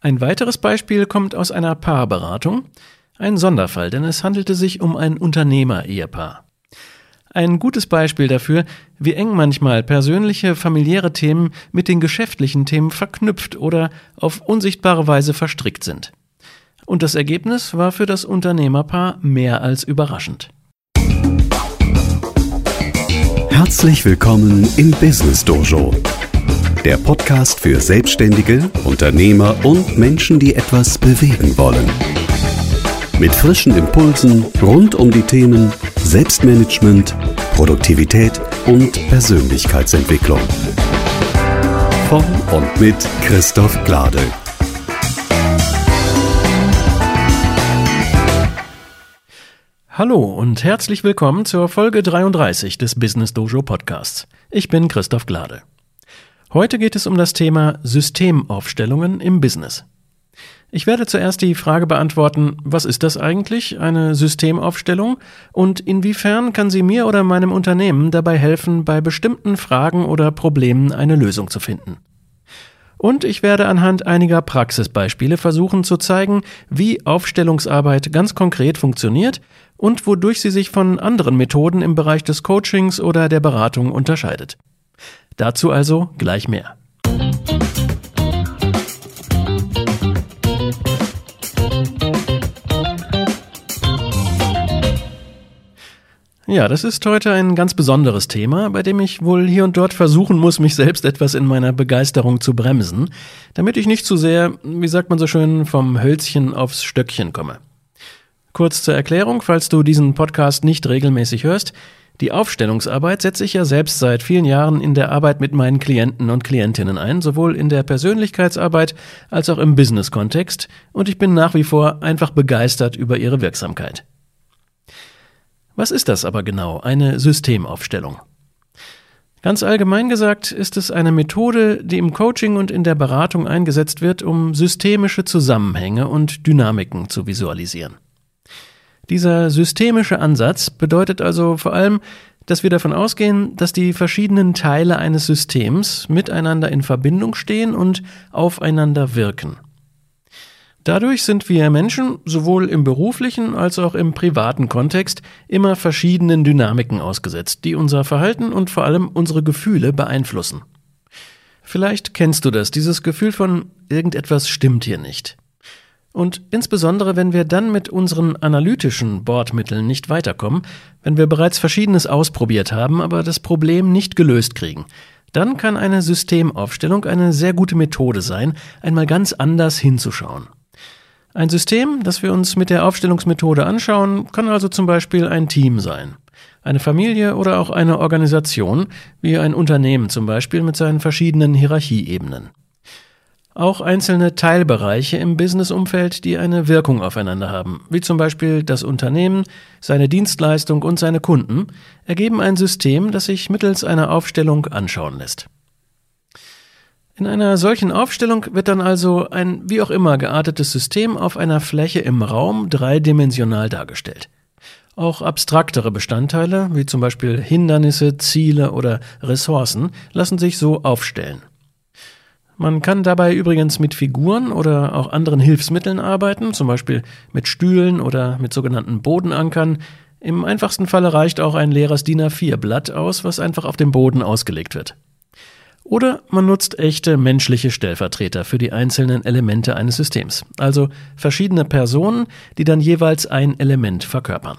Ein weiteres Beispiel kommt aus einer Paarberatung. Ein Sonderfall, denn es handelte sich um ein Unternehmer-Ehepaar. Ein gutes Beispiel dafür, wie eng manchmal persönliche, familiäre Themen mit den geschäftlichen Themen verknüpft oder auf unsichtbare Weise verstrickt sind. Und das Ergebnis war für das Unternehmerpaar mehr als überraschend. Herzlich willkommen im Business Dojo der Podcast für Selbstständige, Unternehmer und Menschen, die etwas bewegen wollen. Mit frischen Impulsen rund um die Themen Selbstmanagement, Produktivität und Persönlichkeitsentwicklung. Von und mit Christoph Glade. Hallo und herzlich willkommen zur Folge 33 des Business Dojo Podcasts. Ich bin Christoph Glade. Heute geht es um das Thema Systemaufstellungen im Business. Ich werde zuerst die Frage beantworten, was ist das eigentlich, eine Systemaufstellung, und inwiefern kann sie mir oder meinem Unternehmen dabei helfen, bei bestimmten Fragen oder Problemen eine Lösung zu finden. Und ich werde anhand einiger Praxisbeispiele versuchen zu zeigen, wie Aufstellungsarbeit ganz konkret funktioniert und wodurch sie sich von anderen Methoden im Bereich des Coachings oder der Beratung unterscheidet. Dazu also gleich mehr. Ja, das ist heute ein ganz besonderes Thema, bei dem ich wohl hier und dort versuchen muss, mich selbst etwas in meiner Begeisterung zu bremsen, damit ich nicht zu sehr, wie sagt man so schön, vom Hölzchen aufs Stöckchen komme. Kurz zur Erklärung, falls du diesen Podcast nicht regelmäßig hörst, die Aufstellungsarbeit setze ich ja selbst seit vielen Jahren in der Arbeit mit meinen Klienten und Klientinnen ein, sowohl in der Persönlichkeitsarbeit als auch im Business-Kontext, und ich bin nach wie vor einfach begeistert über ihre Wirksamkeit. Was ist das aber genau, eine Systemaufstellung? Ganz allgemein gesagt ist es eine Methode, die im Coaching und in der Beratung eingesetzt wird, um systemische Zusammenhänge und Dynamiken zu visualisieren. Dieser systemische Ansatz bedeutet also vor allem, dass wir davon ausgehen, dass die verschiedenen Teile eines Systems miteinander in Verbindung stehen und aufeinander wirken. Dadurch sind wir Menschen sowohl im beruflichen als auch im privaten Kontext immer verschiedenen Dynamiken ausgesetzt, die unser Verhalten und vor allem unsere Gefühle beeinflussen. Vielleicht kennst du das, dieses Gefühl von irgendetwas stimmt hier nicht. Und insbesondere, wenn wir dann mit unseren analytischen Bordmitteln nicht weiterkommen, wenn wir bereits Verschiedenes ausprobiert haben, aber das Problem nicht gelöst kriegen, dann kann eine Systemaufstellung eine sehr gute Methode sein, einmal ganz anders hinzuschauen. Ein System, das wir uns mit der Aufstellungsmethode anschauen, kann also zum Beispiel ein Team sein, eine Familie oder auch eine Organisation, wie ein Unternehmen zum Beispiel mit seinen verschiedenen Hierarchieebenen auch einzelne Teilbereiche im Businessumfeld, die eine Wirkung aufeinander haben, wie zum Beispiel das Unternehmen, seine Dienstleistung und seine Kunden, ergeben ein System, das sich mittels einer Aufstellung anschauen lässt. In einer solchen Aufstellung wird dann also ein wie auch immer geartetes System auf einer Fläche im Raum dreidimensional dargestellt. Auch abstraktere Bestandteile, wie zum Beispiel Hindernisse, Ziele oder Ressourcen, lassen sich so aufstellen. Man kann dabei übrigens mit Figuren oder auch anderen Hilfsmitteln arbeiten, zum Beispiel mit Stühlen oder mit sogenannten Bodenankern. Im einfachsten Falle reicht auch ein leeres DIN A4-Blatt aus, was einfach auf dem Boden ausgelegt wird. Oder man nutzt echte menschliche Stellvertreter für die einzelnen Elemente eines Systems, also verschiedene Personen, die dann jeweils ein Element verkörpern.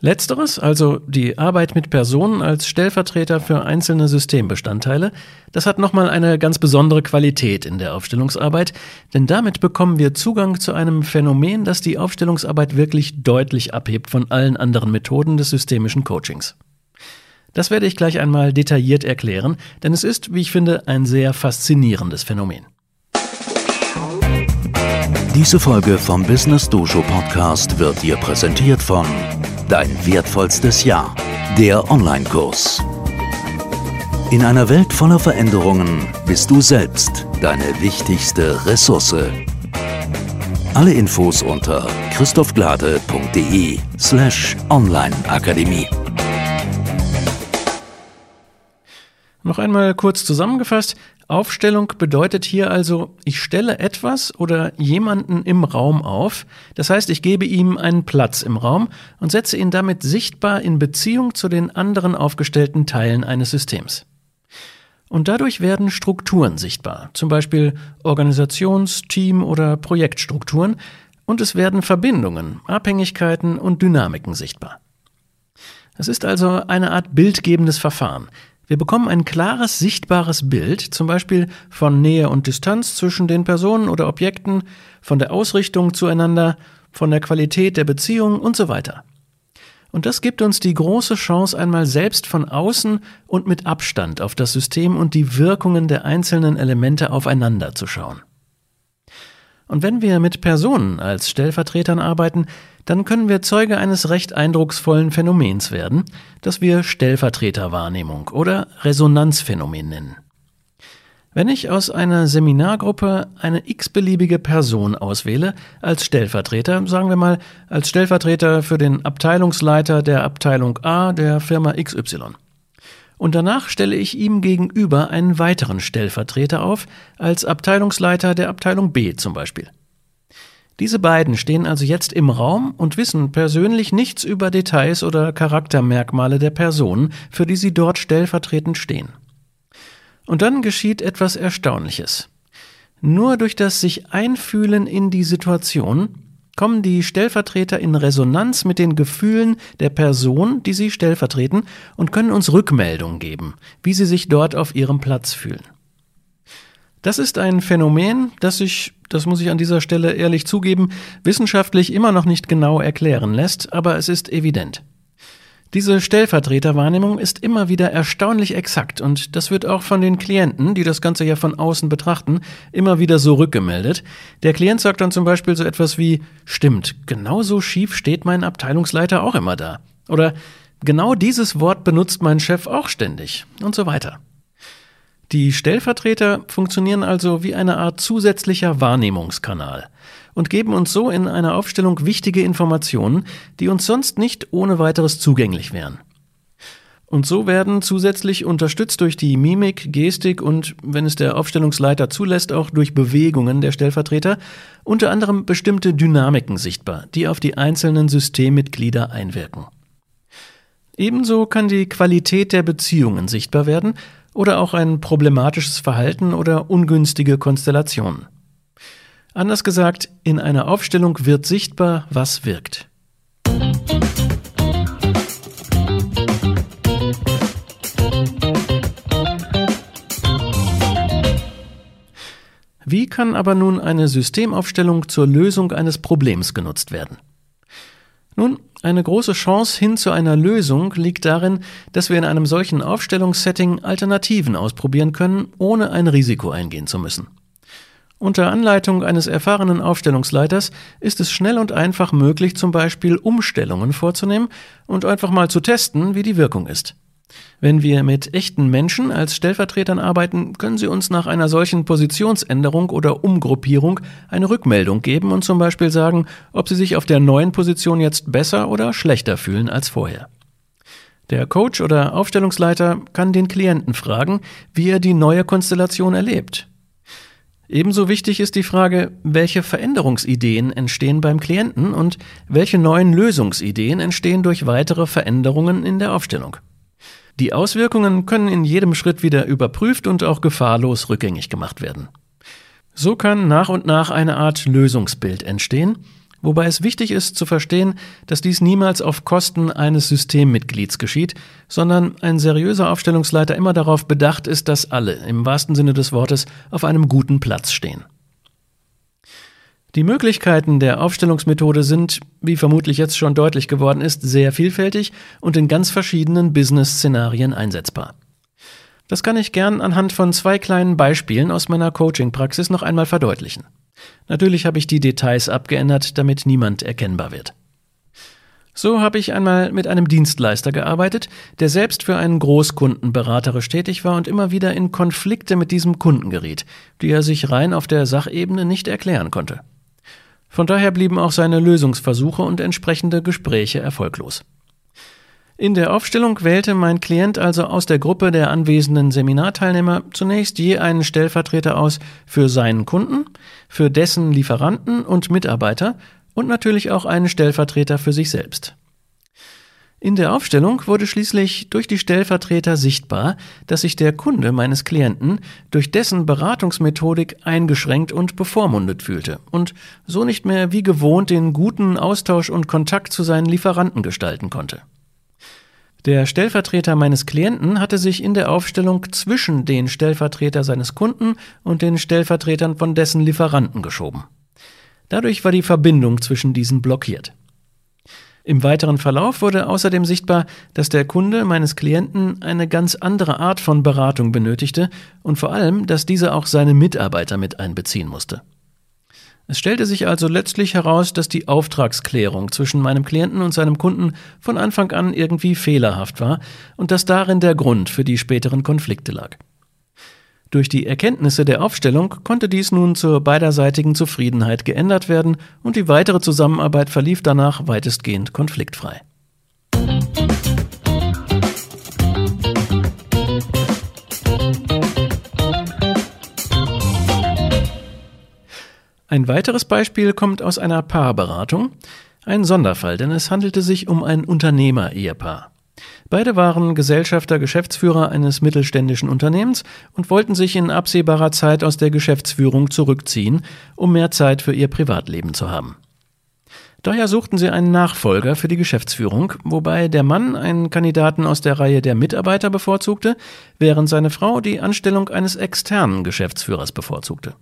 Letzteres, also die Arbeit mit Personen als Stellvertreter für einzelne Systembestandteile, das hat nochmal eine ganz besondere Qualität in der Aufstellungsarbeit, denn damit bekommen wir Zugang zu einem Phänomen, das die Aufstellungsarbeit wirklich deutlich abhebt von allen anderen Methoden des systemischen Coachings. Das werde ich gleich einmal detailliert erklären, denn es ist, wie ich finde, ein sehr faszinierendes Phänomen. Diese Folge vom Business Dojo Podcast wird dir präsentiert von Dein wertvollstes Jahr. Der Online-Kurs. In einer Welt voller Veränderungen bist du selbst deine wichtigste Ressource. Alle Infos unter christophglade.de slash onlineakademie. Noch einmal kurz zusammengefasst. Aufstellung bedeutet hier also, ich stelle etwas oder jemanden im Raum auf, das heißt, ich gebe ihm einen Platz im Raum und setze ihn damit sichtbar in Beziehung zu den anderen aufgestellten Teilen eines Systems. Und dadurch werden Strukturen sichtbar, zum Beispiel Organisations-, Team- oder Projektstrukturen, und es werden Verbindungen, Abhängigkeiten und Dynamiken sichtbar. Es ist also eine Art bildgebendes Verfahren, wir bekommen ein klares, sichtbares Bild, zum Beispiel von Nähe und Distanz zwischen den Personen oder Objekten, von der Ausrichtung zueinander, von der Qualität der Beziehung und so weiter. Und das gibt uns die große Chance, einmal selbst von außen und mit Abstand auf das System und die Wirkungen der einzelnen Elemente aufeinander zu schauen. Und wenn wir mit Personen als Stellvertretern arbeiten, dann können wir Zeuge eines recht eindrucksvollen Phänomens werden, das wir Stellvertreterwahrnehmung oder Resonanzphänomen nennen. Wenn ich aus einer Seminargruppe eine x-beliebige Person auswähle als Stellvertreter, sagen wir mal als Stellvertreter für den Abteilungsleiter der Abteilung A der Firma XY. Und danach stelle ich ihm gegenüber einen weiteren Stellvertreter auf, als Abteilungsleiter der Abteilung B zum Beispiel. Diese beiden stehen also jetzt im Raum und wissen persönlich nichts über Details oder Charaktermerkmale der Person, für die sie dort stellvertretend stehen. Und dann geschieht etwas Erstaunliches. Nur durch das sich Einfühlen in die Situation kommen die Stellvertreter in Resonanz mit den Gefühlen der Person, die sie stellvertreten, und können uns Rückmeldung geben, wie sie sich dort auf ihrem Platz fühlen. Das ist ein Phänomen, das sich, das muss ich an dieser Stelle ehrlich zugeben, wissenschaftlich immer noch nicht genau erklären lässt, aber es ist evident. Diese Stellvertreterwahrnehmung ist immer wieder erstaunlich exakt und das wird auch von den Klienten, die das Ganze ja von außen betrachten, immer wieder so rückgemeldet. Der Klient sagt dann zum Beispiel so etwas wie, stimmt, genauso schief steht mein Abteilungsleiter auch immer da. Oder genau dieses Wort benutzt mein Chef auch ständig und so weiter. Die Stellvertreter funktionieren also wie eine Art zusätzlicher Wahrnehmungskanal und geben uns so in einer Aufstellung wichtige Informationen, die uns sonst nicht ohne weiteres zugänglich wären. Und so werden zusätzlich unterstützt durch die Mimik, Gestik und, wenn es der Aufstellungsleiter zulässt, auch durch Bewegungen der Stellvertreter unter anderem bestimmte Dynamiken sichtbar, die auf die einzelnen Systemmitglieder einwirken. Ebenso kann die Qualität der Beziehungen sichtbar werden oder auch ein problematisches Verhalten oder ungünstige Konstellationen. Anders gesagt, in einer Aufstellung wird sichtbar, was wirkt. Wie kann aber nun eine Systemaufstellung zur Lösung eines Problems genutzt werden? Nun, eine große Chance hin zu einer Lösung liegt darin, dass wir in einem solchen Aufstellungssetting Alternativen ausprobieren können, ohne ein Risiko eingehen zu müssen. Unter Anleitung eines erfahrenen Aufstellungsleiters ist es schnell und einfach möglich, zum Beispiel Umstellungen vorzunehmen und einfach mal zu testen, wie die Wirkung ist. Wenn wir mit echten Menschen als Stellvertretern arbeiten, können sie uns nach einer solchen Positionsänderung oder Umgruppierung eine Rückmeldung geben und zum Beispiel sagen, ob sie sich auf der neuen Position jetzt besser oder schlechter fühlen als vorher. Der Coach oder Aufstellungsleiter kann den Klienten fragen, wie er die neue Konstellation erlebt. Ebenso wichtig ist die Frage, welche Veränderungsideen entstehen beim Klienten und welche neuen Lösungsideen entstehen durch weitere Veränderungen in der Aufstellung. Die Auswirkungen können in jedem Schritt wieder überprüft und auch gefahrlos rückgängig gemacht werden. So kann nach und nach eine Art Lösungsbild entstehen, wobei es wichtig ist zu verstehen, dass dies niemals auf Kosten eines Systemmitglieds geschieht, sondern ein seriöser Aufstellungsleiter immer darauf bedacht ist, dass alle, im wahrsten Sinne des Wortes, auf einem guten Platz stehen. Die Möglichkeiten der Aufstellungsmethode sind, wie vermutlich jetzt schon deutlich geworden ist, sehr vielfältig und in ganz verschiedenen Business-Szenarien einsetzbar. Das kann ich gern anhand von zwei kleinen Beispielen aus meiner Coaching-Praxis noch einmal verdeutlichen. Natürlich habe ich die Details abgeändert, damit niemand erkennbar wird. So habe ich einmal mit einem Dienstleister gearbeitet, der selbst für einen Großkunden beraterisch tätig war und immer wieder in Konflikte mit diesem Kunden geriet, die er sich rein auf der Sachebene nicht erklären konnte. Von daher blieben auch seine Lösungsversuche und entsprechende Gespräche erfolglos. In der Aufstellung wählte mein Klient also aus der Gruppe der anwesenden Seminarteilnehmer zunächst je einen Stellvertreter aus für seinen Kunden, für dessen Lieferanten und Mitarbeiter und natürlich auch einen Stellvertreter für sich selbst. In der Aufstellung wurde schließlich durch die Stellvertreter sichtbar, dass sich der Kunde meines Klienten durch dessen Beratungsmethodik eingeschränkt und bevormundet fühlte und so nicht mehr wie gewohnt den guten Austausch und Kontakt zu seinen Lieferanten gestalten konnte. Der Stellvertreter meines Klienten hatte sich in der Aufstellung zwischen den Stellvertreter seines Kunden und den Stellvertretern von dessen Lieferanten geschoben. Dadurch war die Verbindung zwischen diesen blockiert. Im weiteren Verlauf wurde außerdem sichtbar, dass der Kunde meines Klienten eine ganz andere Art von Beratung benötigte und vor allem, dass dieser auch seine Mitarbeiter mit einbeziehen musste. Es stellte sich also letztlich heraus, dass die Auftragsklärung zwischen meinem Klienten und seinem Kunden von Anfang an irgendwie fehlerhaft war und dass darin der Grund für die späteren Konflikte lag. Durch die Erkenntnisse der Aufstellung konnte dies nun zur beiderseitigen Zufriedenheit geändert werden und die weitere Zusammenarbeit verlief danach weitestgehend konfliktfrei. Ein weiteres Beispiel kommt aus einer Paarberatung, ein Sonderfall, denn es handelte sich um ein Unternehmer-Ehepaar. Beide waren Gesellschafter, Geschäftsführer eines mittelständischen Unternehmens und wollten sich in absehbarer Zeit aus der Geschäftsführung zurückziehen, um mehr Zeit für ihr Privatleben zu haben. Daher suchten sie einen Nachfolger für die Geschäftsführung, wobei der Mann einen Kandidaten aus der Reihe der Mitarbeiter bevorzugte, während seine Frau die Anstellung eines externen Geschäftsführers bevorzugte.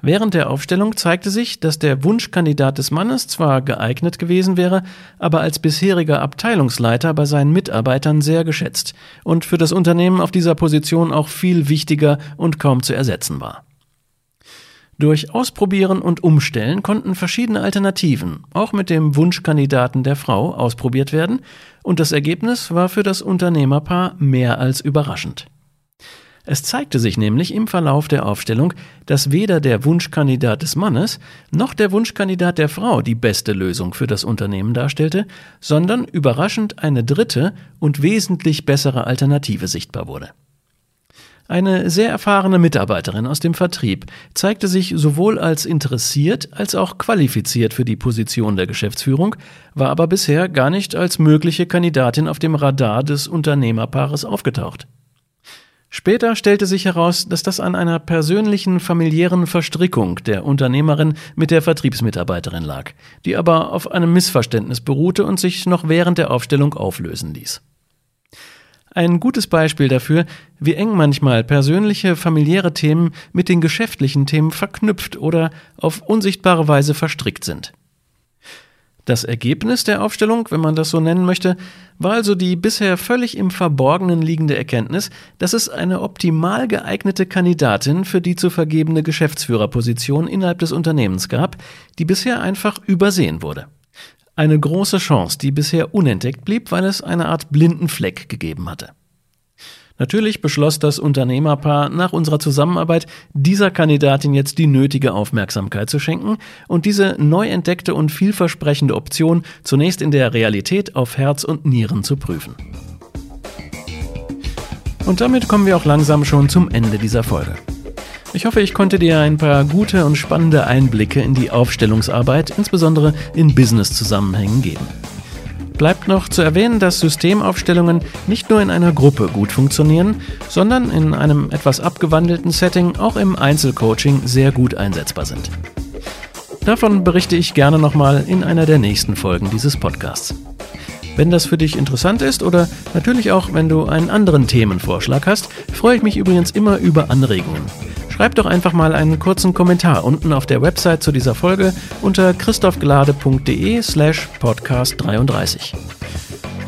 Während der Aufstellung zeigte sich, dass der Wunschkandidat des Mannes zwar geeignet gewesen wäre, aber als bisheriger Abteilungsleiter bei seinen Mitarbeitern sehr geschätzt und für das Unternehmen auf dieser Position auch viel wichtiger und kaum zu ersetzen war. Durch Ausprobieren und Umstellen konnten verschiedene Alternativen, auch mit dem Wunschkandidaten der Frau, ausprobiert werden, und das Ergebnis war für das Unternehmerpaar mehr als überraschend. Es zeigte sich nämlich im Verlauf der Aufstellung, dass weder der Wunschkandidat des Mannes noch der Wunschkandidat der Frau die beste Lösung für das Unternehmen darstellte, sondern überraschend eine dritte und wesentlich bessere Alternative sichtbar wurde. Eine sehr erfahrene Mitarbeiterin aus dem Vertrieb zeigte sich sowohl als interessiert als auch qualifiziert für die Position der Geschäftsführung, war aber bisher gar nicht als mögliche Kandidatin auf dem Radar des Unternehmerpaares aufgetaucht. Später stellte sich heraus, dass das an einer persönlichen familiären Verstrickung der Unternehmerin mit der Vertriebsmitarbeiterin lag, die aber auf einem Missverständnis beruhte und sich noch während der Aufstellung auflösen ließ. Ein gutes Beispiel dafür, wie eng manchmal persönliche, familiäre Themen mit den geschäftlichen Themen verknüpft oder auf unsichtbare Weise verstrickt sind. Das Ergebnis der Aufstellung, wenn man das so nennen möchte, war also die bisher völlig im Verborgenen liegende Erkenntnis, dass es eine optimal geeignete Kandidatin für die zu vergebene Geschäftsführerposition innerhalb des Unternehmens gab, die bisher einfach übersehen wurde. Eine große Chance, die bisher unentdeckt blieb, weil es eine Art blinden Fleck gegeben hatte. Natürlich beschloss das Unternehmerpaar nach unserer Zusammenarbeit, dieser Kandidatin jetzt die nötige Aufmerksamkeit zu schenken und diese neu entdeckte und vielversprechende Option zunächst in der Realität auf Herz und Nieren zu prüfen. Und damit kommen wir auch langsam schon zum Ende dieser Folge. Ich hoffe, ich konnte dir ein paar gute und spannende Einblicke in die Aufstellungsarbeit, insbesondere in Business-Zusammenhängen geben. Bleibt noch zu erwähnen, dass Systemaufstellungen nicht nur in einer Gruppe gut funktionieren, sondern in einem etwas abgewandelten Setting auch im Einzelcoaching sehr gut einsetzbar sind. Davon berichte ich gerne nochmal in einer der nächsten Folgen dieses Podcasts. Wenn das für dich interessant ist oder natürlich auch, wenn du einen anderen Themenvorschlag hast, freue ich mich übrigens immer über Anregungen. Schreib doch einfach mal einen kurzen Kommentar unten auf der Website zu dieser Folge unter christophglade.de slash podcast 33.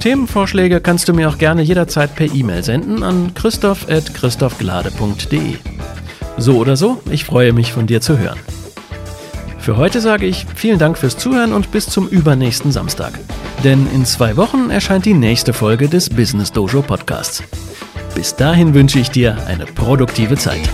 Themenvorschläge kannst du mir auch gerne jederzeit per E-Mail senden an christoph.christophglade.de. So oder so, ich freue mich von dir zu hören. Für heute sage ich vielen Dank fürs Zuhören und bis zum übernächsten Samstag. Denn in zwei Wochen erscheint die nächste Folge des Business Dojo Podcasts. Bis dahin wünsche ich dir eine produktive Zeit.